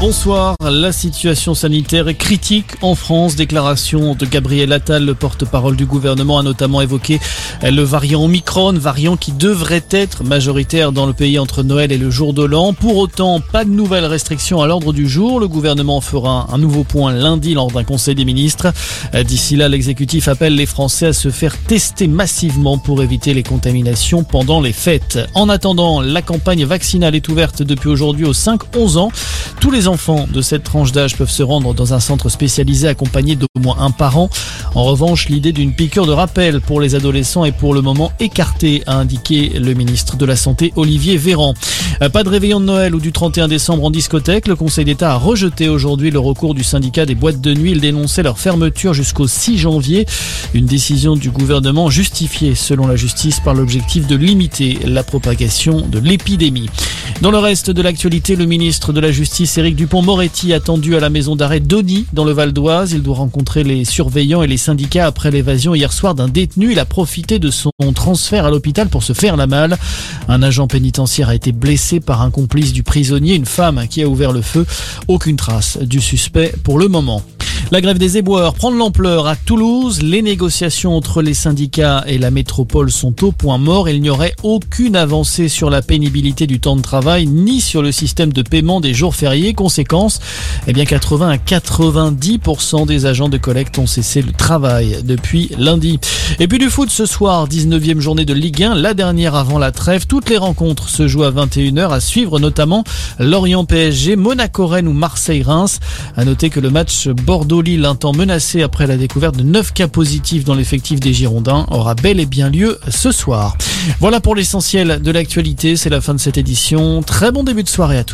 Bonsoir. La situation sanitaire est critique en France. Déclaration de Gabriel Attal, le porte-parole du gouvernement, a notamment évoqué le variant Omicron, variant qui devrait être majoritaire dans le pays entre Noël et le jour de l'an. Pour autant, pas de nouvelles restrictions à l'ordre du jour. Le gouvernement fera un nouveau point lundi lors d'un conseil des ministres. D'ici là, l'exécutif appelle les Français à se faire tester massivement pour éviter les contaminations pendant les fêtes. En attendant, la campagne vaccinale est ouverte depuis aujourd'hui aux 5-11 ans. Tous les enfants de cette tranche d'âge peuvent se rendre dans un centre spécialisé accompagné d'au moins un parent. En revanche, l'idée d'une piqûre de rappel pour les adolescents est pour le moment écartée, a indiqué le ministre de la Santé Olivier Véran. Euh, pas de réveillon de Noël ou du 31 décembre en discothèque. Le Conseil d'État a rejeté aujourd'hui le recours du syndicat des boîtes de nuit. Il dénonçait leur fermeture jusqu'au 6 janvier. Une décision du gouvernement justifiée, selon la justice, par l'objectif de limiter la propagation de l'épidémie. Dans le reste de l'actualité, le ministre de la Justice, Éric Dupont-Moretti, attendu à la maison d'arrêt d'Oni, dans le Val d'Oise. Il doit rencontrer les surveillants et les syndicats après l'évasion hier soir d'un détenu. Il a profité de son transfert à l'hôpital pour se faire la malle. Un agent pénitentiaire a été blessé par un complice du prisonnier, une femme qui a ouvert le feu. Aucune trace du suspect pour le moment. La grève des éboueurs prend de l'ampleur à Toulouse. Les négociations entre les syndicats et la métropole sont au point mort. Il n'y aurait aucune avancée sur la pénibilité du temps de travail ni sur le système de paiement des jours fériés. Conséquence, eh bien 80 à 90% des agents de collecte ont cessé le travail depuis lundi. Et puis du foot ce soir, 19e journée de Ligue 1, la dernière avant la trêve. Toutes les rencontres se jouent à 21h à suivre notamment Lorient PSG, Monaco Rennes ou Marseille Reims. À noter que le match Bordeaux Lille, menacé après la découverte de 9 cas positifs dans l'effectif des Girondins, aura bel et bien lieu ce soir. Voilà pour l'essentiel de l'actualité, c'est la fin de cette édition. Très bon début de soirée à tous.